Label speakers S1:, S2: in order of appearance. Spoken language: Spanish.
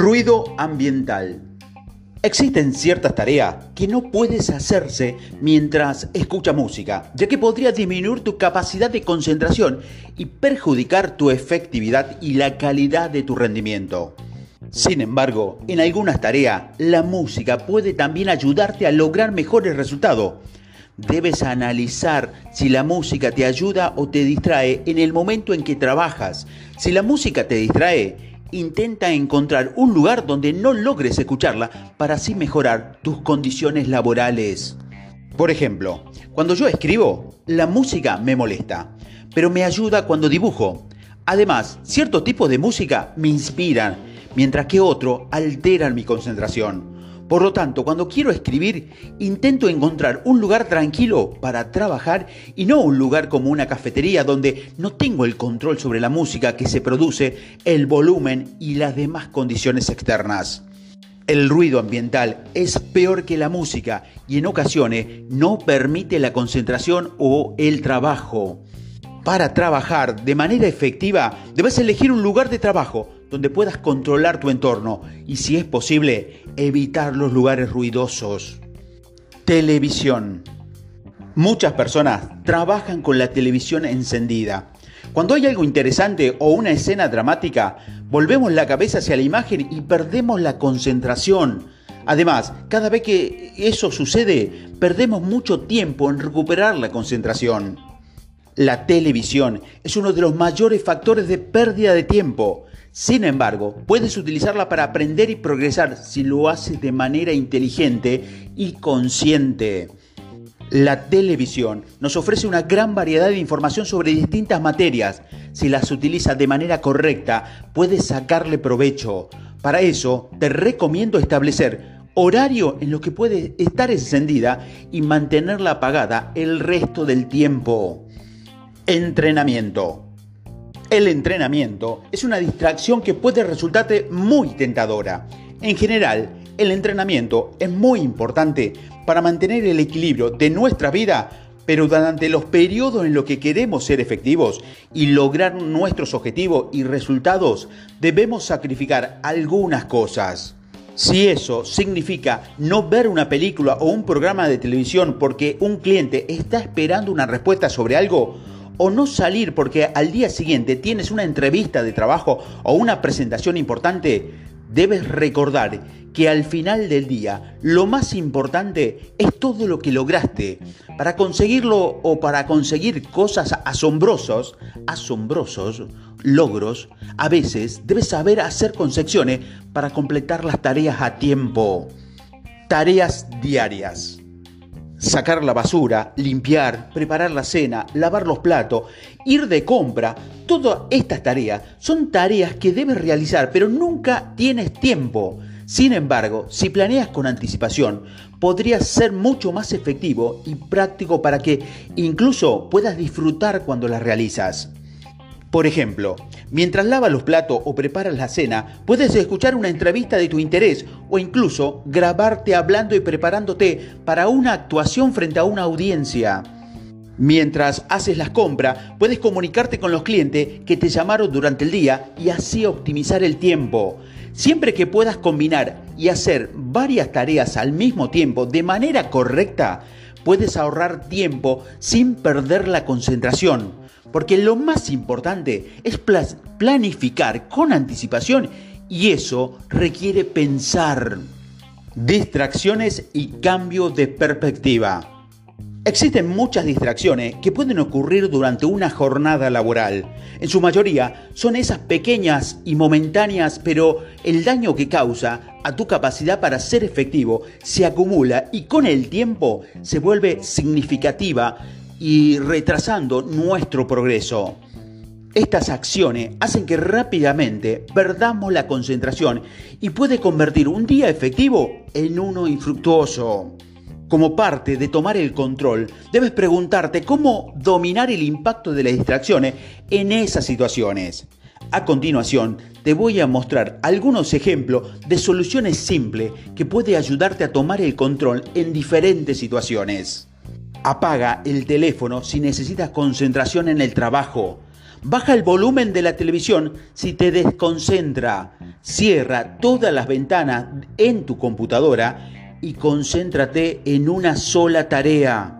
S1: Ruido ambiental. Existen ciertas tareas que no puedes hacerse mientras escucha música, ya que podría disminuir tu capacidad de concentración y perjudicar tu efectividad y la calidad de tu rendimiento. Sin embargo, en algunas tareas, la música puede también ayudarte a lograr mejores resultados. Debes analizar si la música te ayuda o te distrae en el momento en que trabajas. Si la música te distrae, Intenta encontrar un lugar donde no logres escucharla para así mejorar tus condiciones laborales. Por ejemplo, cuando yo escribo, la música me molesta, pero me ayuda cuando dibujo. Además, ciertos tipos de música me inspiran, mientras que otros alteran mi concentración. Por lo tanto, cuando quiero escribir, intento encontrar un lugar tranquilo para trabajar y no un lugar como una cafetería donde no tengo el control sobre la música que se produce, el volumen y las demás condiciones externas. El ruido ambiental es peor que la música y en ocasiones no permite la concentración o el trabajo. Para trabajar de manera efectiva, debes elegir un lugar de trabajo donde puedas controlar tu entorno y si es posible, evitar los lugares ruidosos. Televisión. Muchas personas trabajan con la televisión encendida. Cuando hay algo interesante o una escena dramática, volvemos la cabeza hacia la imagen y perdemos la concentración. Además, cada vez que eso sucede, perdemos mucho tiempo en recuperar la concentración. La televisión es uno de los mayores factores de pérdida de tiempo. Sin embargo, puedes utilizarla para aprender y progresar si lo haces de manera inteligente y consciente. La televisión nos ofrece una gran variedad de información sobre distintas materias. Si las utilizas de manera correcta, puedes sacarle provecho. Para eso, te recomiendo establecer horario en lo que puede estar encendida y mantenerla apagada el resto del tiempo. Entrenamiento. El entrenamiento es una distracción que puede resultarte muy tentadora. En general, el entrenamiento es muy importante para mantener el equilibrio de nuestra vida, pero durante los periodos en los que queremos ser efectivos y lograr nuestros objetivos y resultados, debemos sacrificar algunas cosas. Si eso significa no ver una película o un programa de televisión porque un cliente está esperando una respuesta sobre algo, o no salir porque al día siguiente tienes una entrevista de trabajo o una presentación importante, debes recordar que al final del día lo más importante es todo lo que lograste. Para conseguirlo o para conseguir cosas asombrosas, asombrosos, logros, a veces debes saber hacer concepciones para completar las tareas a tiempo. Tareas diarias sacar la basura, limpiar, preparar la cena, lavar los platos, ir de compra, todas estas tareas son tareas que debes realizar, pero nunca tienes tiempo. Sin embargo, si planeas con anticipación, podrías ser mucho más efectivo y práctico para que incluso puedas disfrutar cuando las realizas. Por ejemplo, mientras lavas los platos o preparas la cena, puedes escuchar una entrevista de tu interés o incluso grabarte hablando y preparándote para una actuación frente a una audiencia. Mientras haces las compras, puedes comunicarte con los clientes que te llamaron durante el día y así optimizar el tiempo. Siempre que puedas combinar y hacer varias tareas al mismo tiempo de manera correcta, puedes ahorrar tiempo sin perder la concentración. Porque lo más importante es planificar con anticipación y eso requiere pensar. Distracciones y cambio de perspectiva. Existen muchas distracciones que pueden ocurrir durante una jornada laboral. En su mayoría son esas pequeñas y momentáneas, pero el daño que causa a tu capacidad para ser efectivo se acumula y con el tiempo se vuelve significativa y retrasando nuestro progreso. Estas acciones hacen que rápidamente perdamos la concentración y puede convertir un día efectivo en uno infructuoso. Como parte de tomar el control, debes preguntarte cómo dominar el impacto de las distracciones en esas situaciones. A continuación, te voy a mostrar algunos ejemplos de soluciones simples que pueden ayudarte a tomar el control en diferentes situaciones. Apaga el teléfono si necesitas concentración en el trabajo. Baja el volumen de la televisión si te desconcentra. Cierra todas las ventanas en tu computadora y concéntrate en una sola tarea.